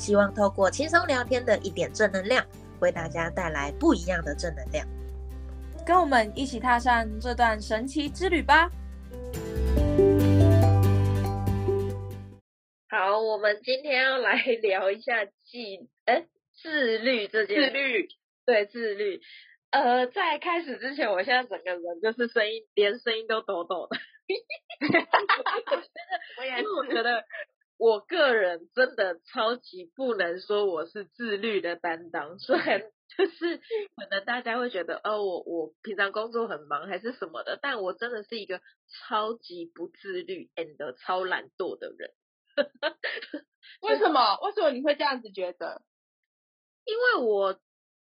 希望透过轻松聊天的一点正能量，为大家带来不一样的正能量。跟我们一起踏上这段神奇之旅吧！好，我们今天要来聊一下自哎自律这件自律对自律。呃，在开始之前，我现在整个人就是声音，连声音都抖抖的。我也是，我觉得。我个人真的超级不能说我是自律的担当，虽然就是可能大家会觉得哦，我我平常工作很忙还是什么的，但我真的是一个超级不自律 and 超懒惰的人。为什么？为什么你会这样子觉得？因为我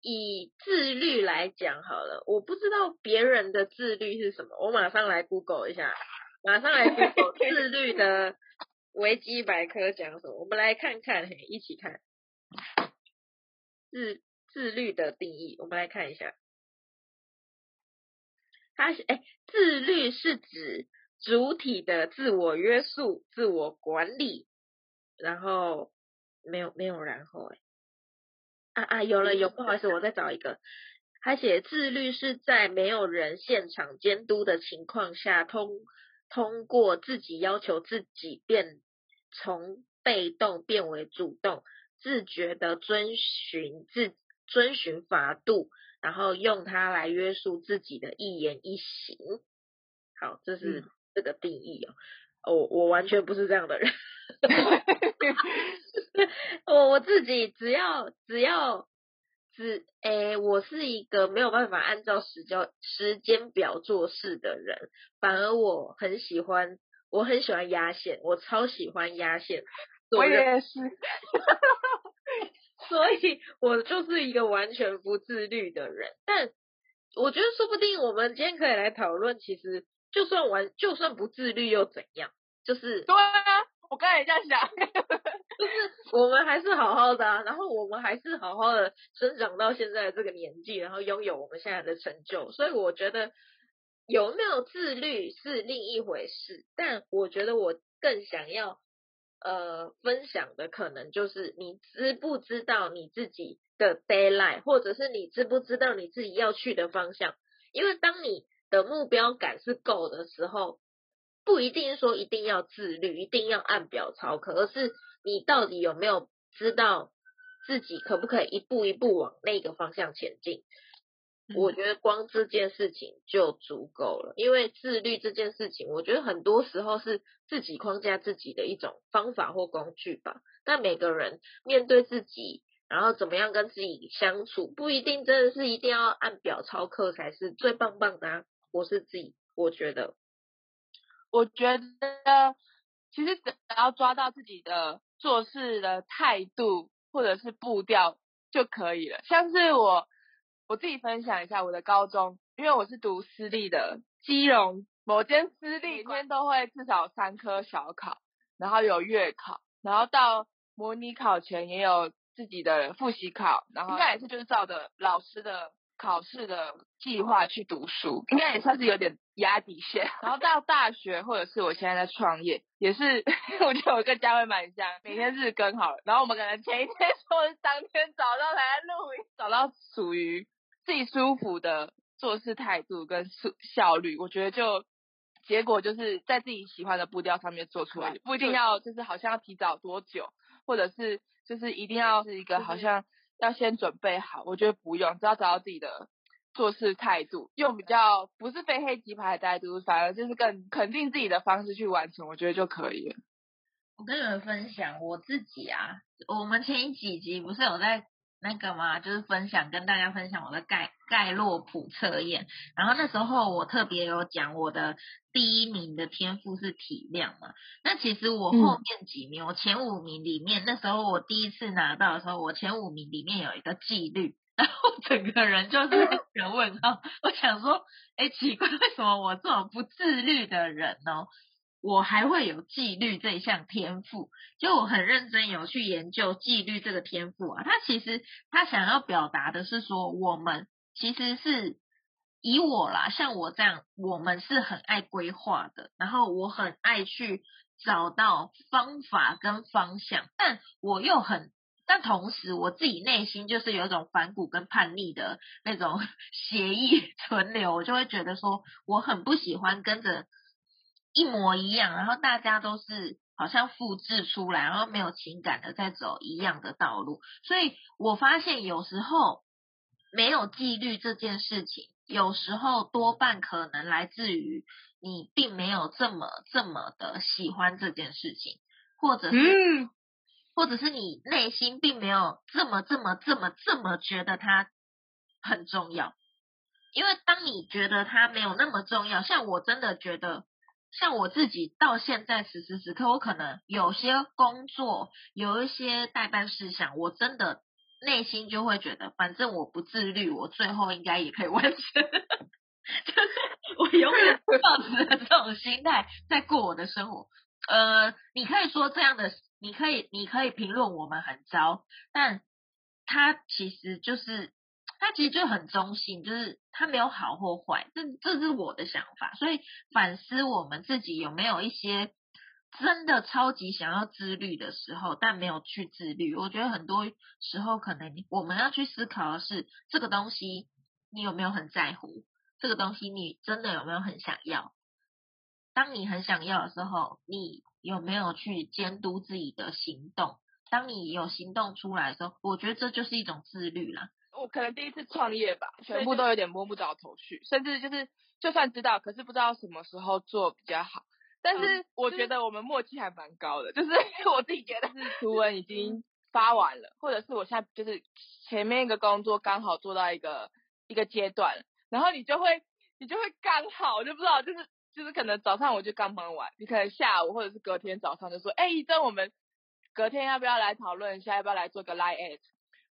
以自律来讲好了，我不知道别人的自律是什么，我马上来 Google 一下，马上来 Google 自律的。维基百科讲什么？我们来看看，一起看自自律的定义。我们来看一下，它哎，自律是指主体的自我约束、自我管理，然后没有没有然后哎，啊啊，有了有，不好意思，我再找一个。他写自律是在没有人现场监督的情况下通。通过自己要求自己变从被动变为主动，自觉的遵循自遵循法度，然后用它来约束自己的一言一行。好，这是这个定义哦。我我完全不是这样的人。我我自己只要只要。是诶，我是一个没有办法按照时间时间表做事的人，反而我很喜欢，我很喜欢压线，我超喜欢压线。我也是，所以我就是一个完全不自律的人。但我觉得说不定我们今天可以来讨论，其实就算完，就算不自律又怎样？就是对啊。我刚才也这样想，就是我们还是好好的啊，然后我们还是好好的生长到现在这个年纪，然后拥有我们现在的成就。所以我觉得有没有自律是另一回事，但我觉得我更想要呃分享的，可能就是你知不知道你自己的 d a y l i g h t 或者是你知不知道你自己要去的方向？因为当你的目标感是够的时候。不一定说一定要自律，一定要按表操课，而是你到底有没有知道自己可不可以一步一步往那个方向前进？我觉得光这件事情就足够了，因为自律这件事情，我觉得很多时候是自己框架自己的一种方法或工具吧。但每个人面对自己，然后怎么样跟自己相处，不一定真的是一定要按表操课才是最棒棒的。我是自己，我觉得。我觉得其实只要抓到自己的做事的态度或者是步调就可以了。像是我我自己分享一下我的高中，因为我是读私立的，基隆某间私立，每天都会至少三科小考，然后有月考，然后到模拟考前也有自己的复习考，然后应该也是就是照着老师的。考试的计划去读书，应该也算是有点压底线。然后到大学或者是我现在在创业，也是 我觉得我跟佳慧蛮像，每天日更好了。然后我们可能前一天 说是当天早上来录音，找到属于自己舒服的做事态度跟速效率，我觉得就结果就是在自己喜欢的步调上面做出来，不一定要就是好像要提早多久，或者是就是一定要是一个好像。要先准备好，我觉得不用，只要找到自己的做事态度，用比较不是非黑即白的态度，反而就是更肯定自己的方式去完成，我觉得就可以了。我跟你们分享我自己啊，我们前几集不是有在那个嘛，就是分享跟大家分享我的盖盖洛普测验。然后那时候我特别有讲我的第一名的天赋是体谅嘛。那其实我后面几名，我前五名里面，那时候我第一次拿到的时候，我前五名里面有一个纪律，然后整个人就是人问号。我想说，哎，奇怪，为什么我这种不自律的人呢？我还会有纪律这一项天赋，就我很认真有去研究纪律这个天赋啊。他其实他想要表达的是说，我们其实是以我啦，像我这样，我们是很爱规划的，然后我很爱去找到方法跟方向，但我又很，但同时我自己内心就是有一种反骨跟叛逆的那种 协议存留，我就会觉得说，我很不喜欢跟着。一模一样，然后大家都是好像复制出来，然后没有情感的在走一样的道路。所以我发现有时候没有纪律这件事情，有时候多半可能来自于你并没有这么这么的喜欢这件事情，或者是，或者是你内心并没有这么这么这么这么觉得它很重要。因为当你觉得它没有那么重要，像我真的觉得。像我自己到现在此时此刻，我可能有些工作，有一些代办事项，我真的内心就会觉得，反正我不自律，我最后应该也可以完成。就是我永远抱持着这种心态在过我的生活。呃，你可以说这样的，你可以，你可以评论我们很糟，但他其实就是。他其实就很中性，就是他没有好或坏，这这是我的想法。所以反思我们自己有没有一些真的超级想要自律的时候，但没有去自律。我觉得很多时候可能我们要去思考的是，这个东西你有没有很在乎？这个东西你真的有没有很想要？当你很想要的时候，你有没有去监督自己的行动？当你有行动出来的时候，我觉得这就是一种自律啦。我可能第一次创业吧，全部都有点摸不着头绪，甚至就是就算知道，可是不知道什么时候做比较好。但是我觉得我们默契还蛮高的，就是 我自己觉得是图文已经发完了，或者是我现在就是前面一个工作刚好做到一个一个阶段，然后你就会你就会刚好，我就不知道，就是就是可能早上我就刚忙完，你可能下午或者是隔天早上就说，哎，一真我们隔天要不要来讨论一下，要不要来做个 live at？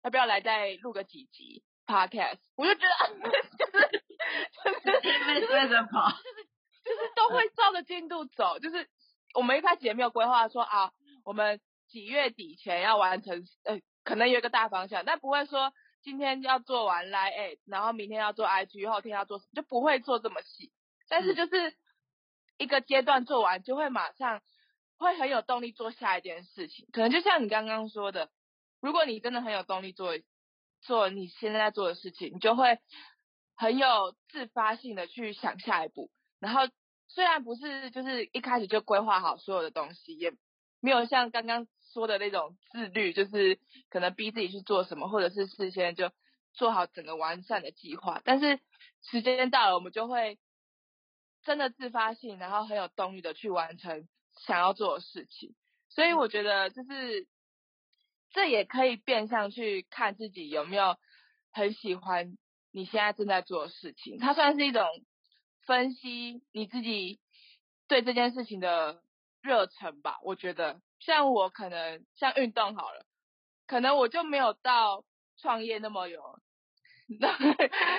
要不要来再录个几集 podcast？我就觉得 就是就是追着跑，就是就是都会照着进度走。就是我们一开始也没有规划说啊，我们几月底前要完成，呃，可能有一个大方向，但不会说今天要做完 live，然后明天要做 IG，后天要做，就不会做这么细。但是就是一个阶段做完，就会马上会很有动力做下一件事情。可能就像你刚刚说的。如果你真的很有动力做做你现在做的事情，你就会很有自发性的去想下一步。然后虽然不是就是一开始就规划好所有的东西，也没有像刚刚说的那种自律，就是可能逼自己去做什么，或者是事先就做好整个完善的计划。但是时间到了，我们就会真的自发性，然后很有动力的去完成想要做的事情。所以我觉得就是。这也可以变相去看自己有没有很喜欢你现在正在做的事情，它算是一种分析你自己对这件事情的热忱吧。我觉得，像我可能像运动好了，可能我就没有到创业那么有 那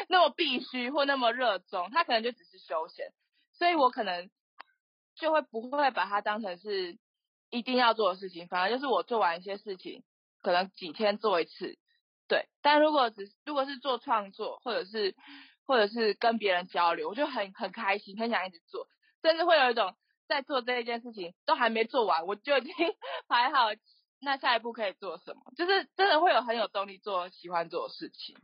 那么必须或那么热衷，它可能就只是休闲，所以我可能就会不会把它当成是一定要做的事情，反而就是我做完一些事情。可能几天做一次，对。但如果只如果是做创作，或者是或者是跟别人交流，我就很很开心，很想一直做，甚至会有一种在做这一件事情都还没做完，我就已经 排好那下一步可以做什么，就是真的会有很有动力做喜欢做的事情。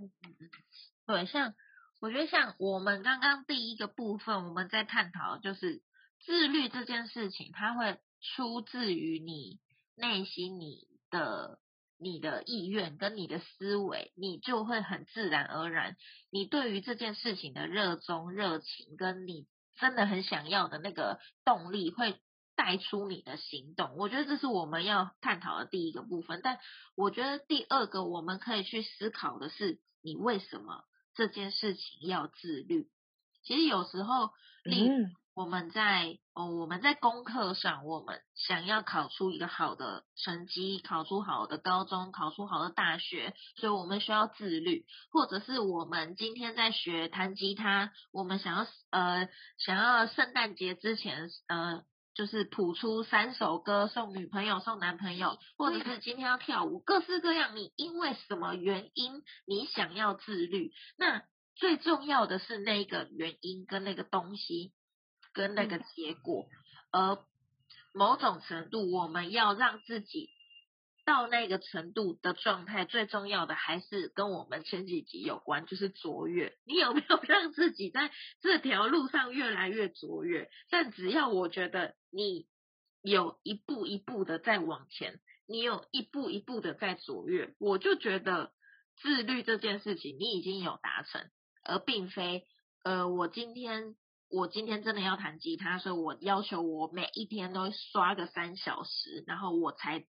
对，像我觉得像我们刚刚第一个部分我们在探讨，就是自律这件事情，它会出自于你内心你的。你的意愿跟你的思维，你就会很自然而然，你对于这件事情的热衷、热情，跟你真的很想要的那个动力，会带出你的行动。我觉得这是我们要探讨的第一个部分。但我觉得第二个我们可以去思考的是，你为什么这件事情要自律？其实有时候，例如我们在哦，我们在功课上，我们想要考出一个好的成绩，考出好的高中，考出好的大学，所以我们需要自律。或者是我们今天在学弹吉他，我们想要呃想要圣诞节之前呃就是谱出三首歌送女朋友送男朋友，或者是今天要跳舞，各式各样。你因为什么原因你想要自律？那最重要的是那个原因跟那个东西。跟那个结果，而某种程度，我们要让自己到那个程度的状态，最重要的还是跟我们前几集有关，就是卓越。你有没有 让自己在这条路上越来越卓越？但只要我觉得你有一步一步的在往前，你有一步一步的在卓越，我就觉得自律这件事情你已经有达成，而并非呃，我今天。我今天真的要弹吉他，所以我要求我每一天都刷个三小时，然后我才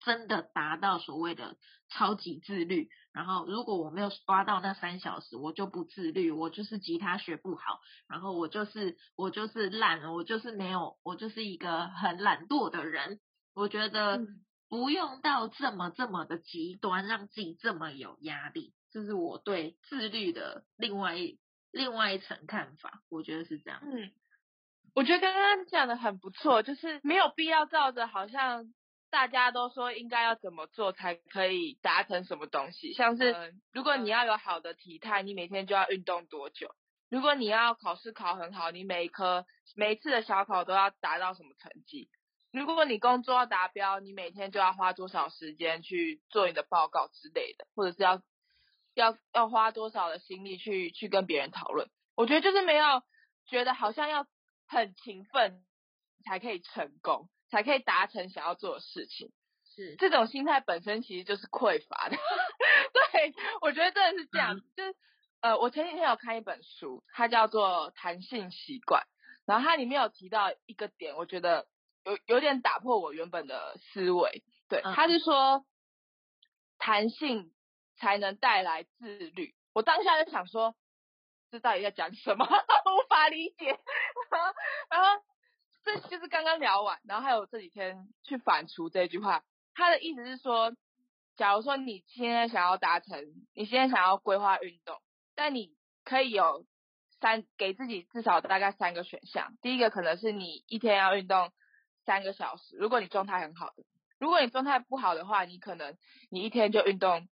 真的达到所谓的超级自律。然后如果我没有刷到那三小时，我就不自律，我就是吉他学不好，然后我就是我就是懒，我就是没有，我就是一个很懒惰的人。我觉得不用到这么这么的极端，让自己这么有压力，这是我对自律的另外一。另外一层看法，我觉得是这样。嗯，我觉得刚刚讲的很不错，就是没有必要照着好像大家都说应该要怎么做才可以达成什么东西。像是如果你要有好的体态，你每天就要运动多久？如果你要考试考很好，你每一科每一次的小考都要达到什么成绩？如果你工作要达标，你每天就要花多少时间去做你的报告之类的，或者是要。要要花多少的心力去去跟别人讨论？我觉得就是没有觉得好像要很勤奋才可以成功，才可以达成想要做的事情。是这种心态本身其实就是匮乏的。对，我觉得真的是这样。就是呃，我前几天有看一本书，它叫做《弹性习惯》，然后它里面有提到一个点，我觉得有有点打破我原本的思维。对，他是说弹性。才能带来自律。我当下就想说，这到底在讲什么？无法理解。然后这就是刚刚聊完，然后还有这几天去反刍这句话。他的意思是说，假如说你现在想要达成，你现在想要规划运动，但你可以有三给自己至少大概三个选项。第一个可能是你一天要运动三个小时，如果你状态很好的；如果你状态不好的话，你可能你一天就运动。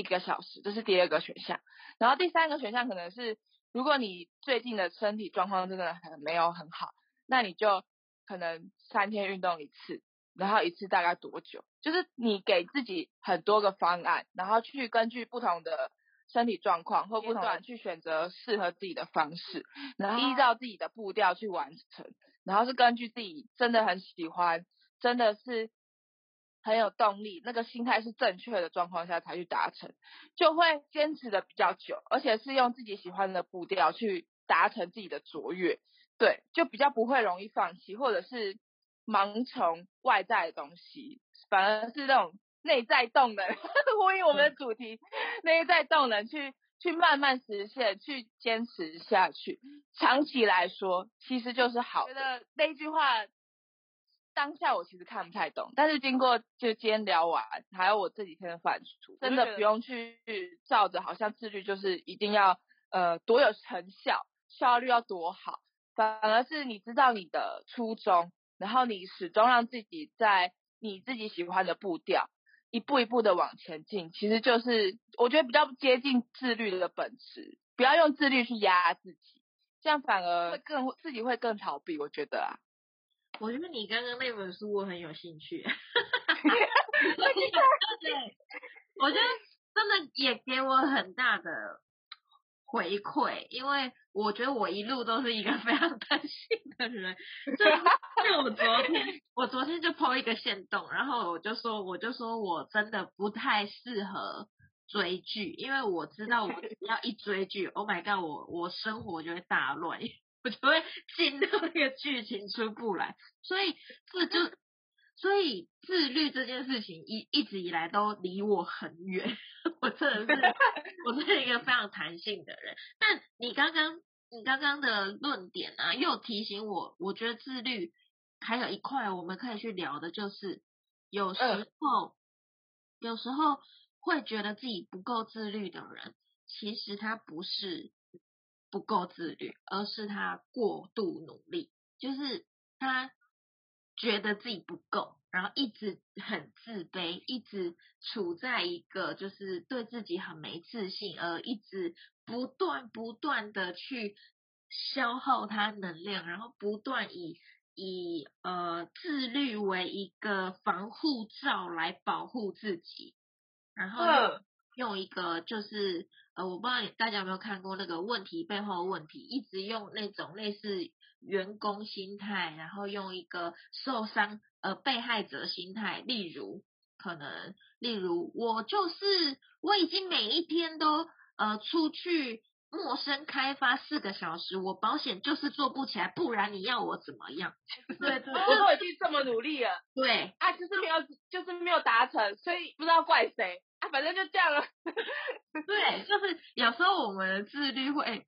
一个小时，这是第二个选项。然后第三个选项可能是，如果你最近的身体状况真的很没有很好，那你就可能三天运动一次，然后一次大概多久？就是你给自己很多个方案，然后去根据不同的身体状况或不同的去选择适合自己的方式，然后依照自己的步调去完成，然后是根据自己真的很喜欢，真的是。很有动力，那个心态是正确的状况下才去达成，就会坚持的比较久，而且是用自己喜欢的步调去达成自己的卓越，对，就比较不会容易放弃，或者是盲从外在的东西，反而是那种内在动能，呼应我们的主题，内在动能去去慢慢实现，去坚持下去，长期来说其实就是好。觉得那句话。当下我其实看不太懂，但是经过就今天聊完，还有我这几天的反刍，真的不用去照着，好像自律就是一定要呃多有成效，效率要多好，反而是你知道你的初衷，然后你始终让自己在你自己喜欢的步调，一步一步的往前进，其实就是我觉得比较接近自律的本质，不要用自律去压自己，这样反而会更自己会更逃避，我觉得啊。我觉得你刚刚那本书我很有兴趣，对，我觉得真的也给我很大的回馈，因为我觉得我一路都是一个 非常担心的人，就就我昨天，我昨天就 po 一个线动，然后我就说，我就说我真的不太适合追剧，因为我知道我只要一追剧，Oh my god，我我生活就会大乱。我就会进到那个剧情出不来。所以这就，所以自律这件事情一一直以来都离我很远。我真的是，我是一个非常弹性的人。但你刚刚你刚刚的论点啊，又提醒我，我觉得自律还有一块我们可以去聊的，就是有时候有时候会觉得自己不够自律的人，其实他不是不够自律，而是他过度努力，就是他觉得自己不够，然后一直很自卑，一直处在一个就是对自己很没自信，而一直不断不断的去消耗他能量，然后不断以以呃自律为一个防护罩来保护自己，然后用一个就是呃，我不知道大家有没有看过那个问题背后的问题，一直用那种类似员工心态，然后用一个受伤呃被害者心态，例如可能例如我就是我已经每一天都呃出去陌生开发四个小时，我保险就是做不起来，不然你要我怎么样？对对 我都已经这么努力了，对，啊，就是没有，就是没有达成，所以不知道怪谁啊，反正就这样了。对，就是有时候我们的自律会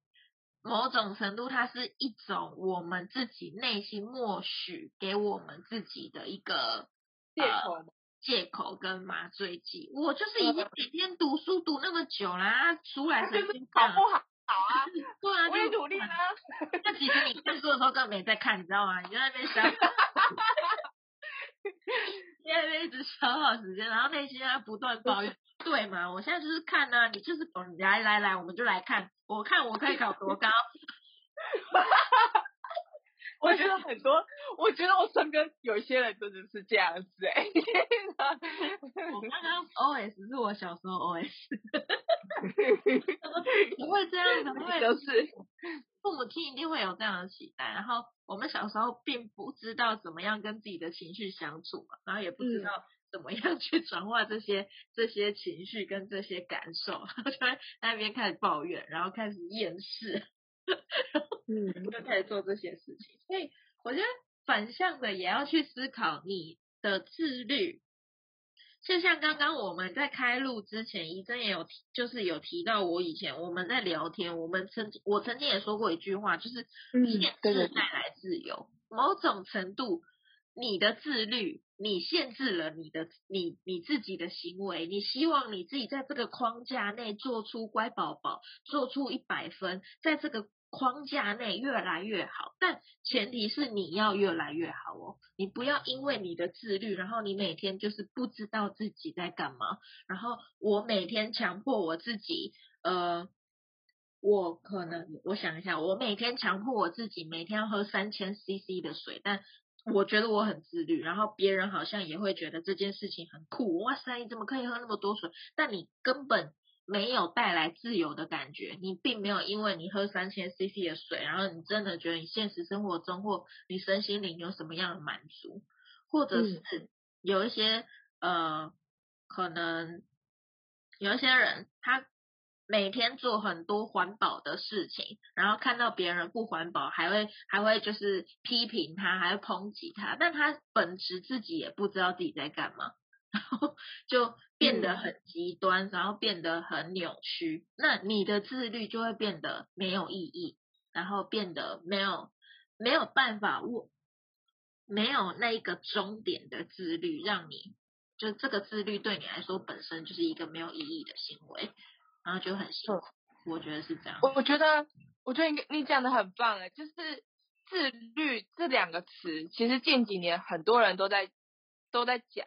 某种程度，它是一种我们自己内心默许给我们自己的一个借口嘛借口跟麻醉剂。我就是已经嗯每天读书读那么久啦，出来就是神经病考不好，好啊，对啊，我也就努力啦。那其实你看书的时候根本没在看，你知道吗？你在那边想，你在那边一直消耗时间，然后内心在不断抱怨，对嘛？我现在就是看呢、你就是来来来，我们就来看，我看我可以考多高。我觉得很多，我觉得我身边有一些人真的是这样子哎、我刚刚 OS 是我小时候 OS，怎么会这样？怎么会？就是父母亲一定会有这样的期待，然后我们小时候并不知道怎么样跟自己的情绪相处嘛，然后也不知嗯道怎么样去转化这些这些情绪跟这些感受，然后就会在那边开始抱怨，然后开始厌世，嗯就开始做这些事情。所以我觉得反向的也要去思考你的自律。就像刚刚我们在开录之前，怡珍也有提，就是有提到我以前我们在聊天，我们曾我曾经也说过一句话，就是嗯限制带来自由。某种程度，你的自律，你限制了你的你你自己的行为，你希望你自己在这个框架内做出乖宝宝，做出一百分，在这个框架内越来越好，但前提是你要越来越好哦。你不要因为你的自律，然后你每天就是不知道自己在干嘛，然后我每天强迫我自己，呃，我可能我想一下，我每天强迫我自己每天要喝三千 CC 的水，但我觉得我很自律，然后别人好像也会觉得这件事情很酷，哇塞，你怎么可以喝那么多水？但你根本没有带来自由的感觉，你并没有因为你喝三千 CC 的水，然后你真的觉得你现实生活中或你身心灵有什么样的满足，或者是有一些呃，可能有一些人他每天做很多环保的事情，然后看到别人不环保，还会还会就是批评他，还会抨击他，但他本质自己也不知道自己在干嘛。然后 就变得很极端，然后变得很扭曲，那你的自律就会变得没有意义，然后变得没有没有办法我，没有那一个终点的自律，让你就这个自律对你来说本身就是一个没有意义的行为，然后就很辛苦，我觉得是这样。我我觉得，我觉得你你讲的很棒哎，就是自律这两个词，其实近几年很多人都在都在讲，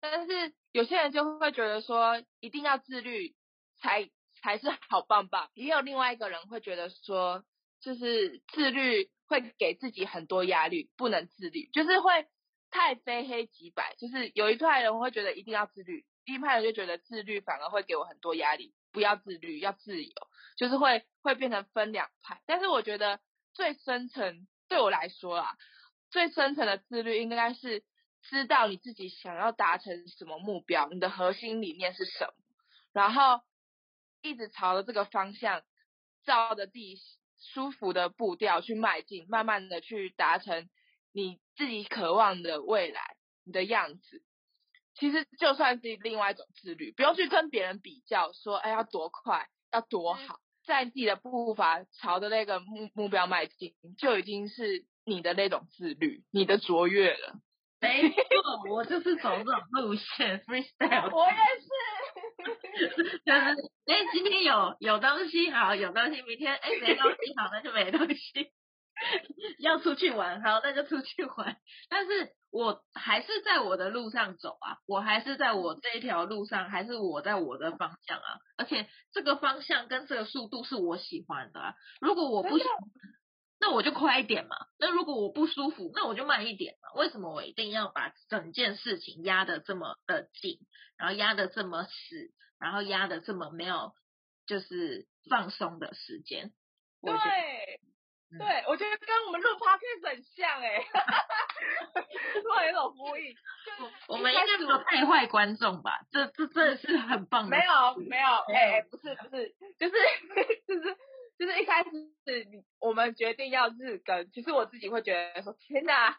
但是有些人就会觉得说一定要自律才才是好棒棒，也有另外一个人会觉得说，就是自律会给自己很多压力，不能自律，就是会太非黑即白，就是有一派人会觉得一定要自律，另一派人就觉得自律反而会给我很多压力，不要自律，要自由。就是会会变成分两派。但是我觉得最深层对我来说啊，最深层的自律应该是知道你自己想要达成什么目标，你的核心理念是什么，然后一直朝着这个方向，照着自己舒服的步调去迈进，慢慢的去达成你自己渴望的未来，你的样子。其实就算是另外一种自律，不用去跟别人比较，说哎要多快，要多好，在自己的步伐朝着那个目目标迈进，就已经是你的那种自律，你的卓越了。没错，我就是走这种路线，freestyle。我也是，就是哎，今天有有东西好，有东西，明天哎没东西好，那就没东西。要出去玩，好，那就出去玩。但是我还是在我的路上走啊，我还是在我这一条路上，还是我在我的方向啊。而且这个方向跟这个速度是我喜欢的啊。如果我不喜欢，那我就快一点嘛。那如果我不舒服，那我就慢一点嘛。为什么我一定要把整件事情压得这么的紧，然后压得这么死，然后压得这么没有就是放松的时间？对，对，我觉得跟我们录 podcast 很像哎，做一种呼应。我们应该没有太坏观众吧？这这真的是很棒的。没有没有，哎，不是不是，就是 就是。就是一开始你我们决定要日更，其实我自己会觉得说天哪，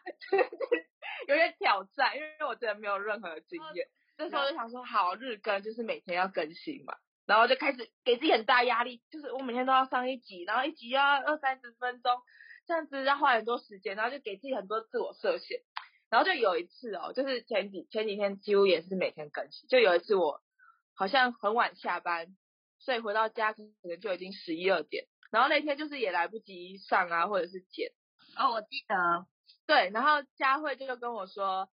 有点挑战，因为我真的没有任何经验。那时候就想说好日更，就是每天要更新嘛，然后就开始给自己很大压力，就是我每天都要上一集，然后一集要二三十分钟，这样子要花很多时间，然后就给自己很多自我设限。然后就有一次哦，就是前几前几天几乎也是每天更新，就有一次我好像很晚下班。所以回到家可能就已经十一二点，然后那天就是也来不及上啊，或者是剪。哦，我记得。对，然后佳慧就跟我说，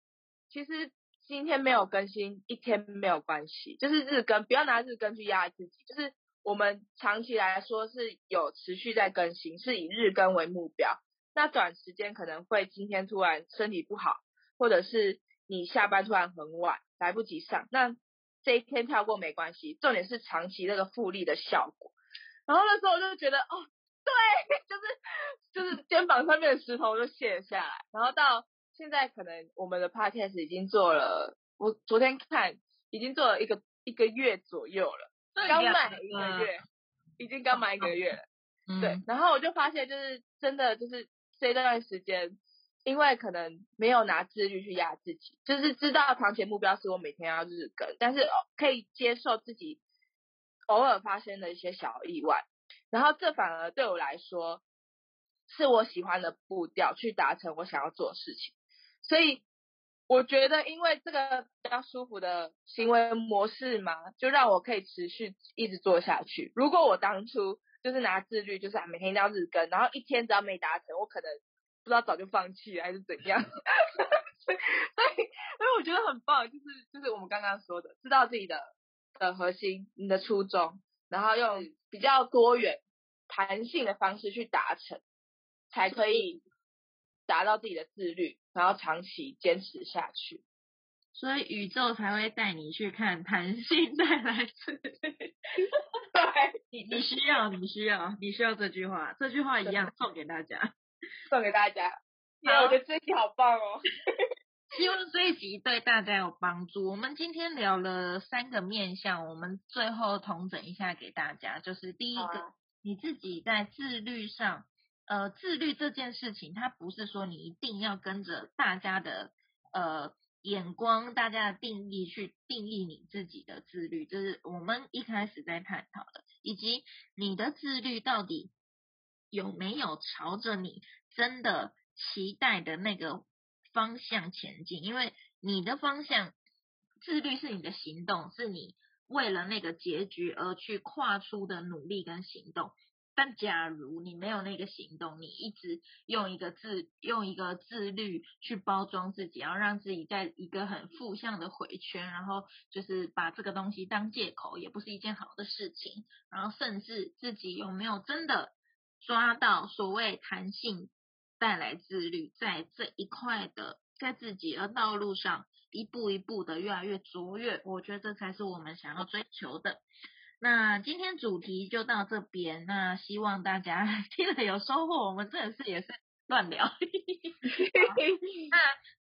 其实今天没有更新，一天没有关系，就是日更，不要拿日更去压自己。就是我们长期来说是有持续在更新，是以日更为目标。那短时间可能会今天突然身体不好，或者是你下班突然很晚，来不及上，那。这一天跳过没关系，重点是长期那个复利的效果。然后那时候我就觉得，哦，对，就是就是肩膀上面的石头就卸下来。然后到现在，可能我们的 podcast 已经做了，我昨天看已经做了一个一个月左右了，刚满一个月，已经刚满一个月了。对，然后我就发现，就是真的就是这段时间。因为可能没有拿自律去压自己，就是知道长期目标是我每天要日更，但是可以接受自己偶尔发生的一些小意外，然后这反而对我来说是我喜欢的步调去达成我想要做的事情，所以我觉得因为这个比较舒服的行为模式嘛，就让我可以持续一直做下去。如果我当初就是拿自律，就是每天都要日更，然后一天只要没达成，我可能。不知道早就放弃了还是怎样，所以所以我觉得很棒，就是就是我们刚刚说的，知道自己的的核心，你的初衷，然后用比较多元、弹性的方式去达成，才可以达到自己的自律，然后长期坚持下去。所以宇宙才会带你去看弹性带来自律。对，你你需要，你需要，你需要这句话，这句话一样送给大家。送给大家，好我觉得这一集好棒哦。希望这一集对大家有帮助。我们今天聊了三个面向，我们最后统整一下给大家。就是第一个，你自己在自律上，呃，自律这件事情，它不是说你一定要跟着大家的呃眼光、大家的定义去定义你自己的自律。这是我们一开始在探讨的，以及你的自律到底。有没有朝着你真的期待的那个方向前进？因为你的方向自律是你的行动，是你为了那个结局而去跨出的努力跟行动。但假如你没有那个行动，你一直用一个自用一个自律去包装自己，然后让自己在一个很负向的回圈，然后就是把这个东西当借口，也不是一件好的事情。然后甚至自己有没有真的？抓到所谓弹性带来自律，在这一块的，在自己的道路上一步一步的越来越卓越，我觉得这才是我们想要追求的。那今天主题就到这边，那希望大家 听了有收获。我们真的是也是乱聊。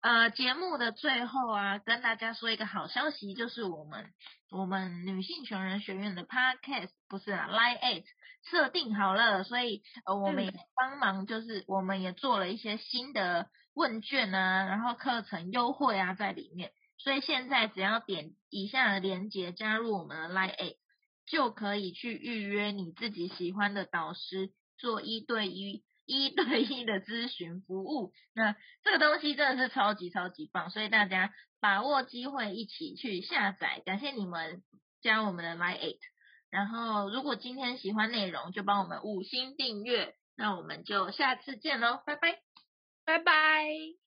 那呃，节目的最后啊，跟大家说一个好消息，就是我们我们女性穷人学院的 Podcast 不是啊，Line Eight 设定好了，所以呃，我们也帮忙，就是我们也做了一些新的问卷啊，然后课程优惠啊在里面，所以现在只要点以下的链接加入我们的 Line Eight，就可以去预约你自己喜欢的导师做一对一。一对一的咨询服务，那这个东西真的是超级超级棒，所以大家把握机会一起去下载。感谢你们加我们的 Line Eight，然后如果今天喜欢内容，就帮我们五星订阅。那我们就下次见喽，拜拜，拜拜。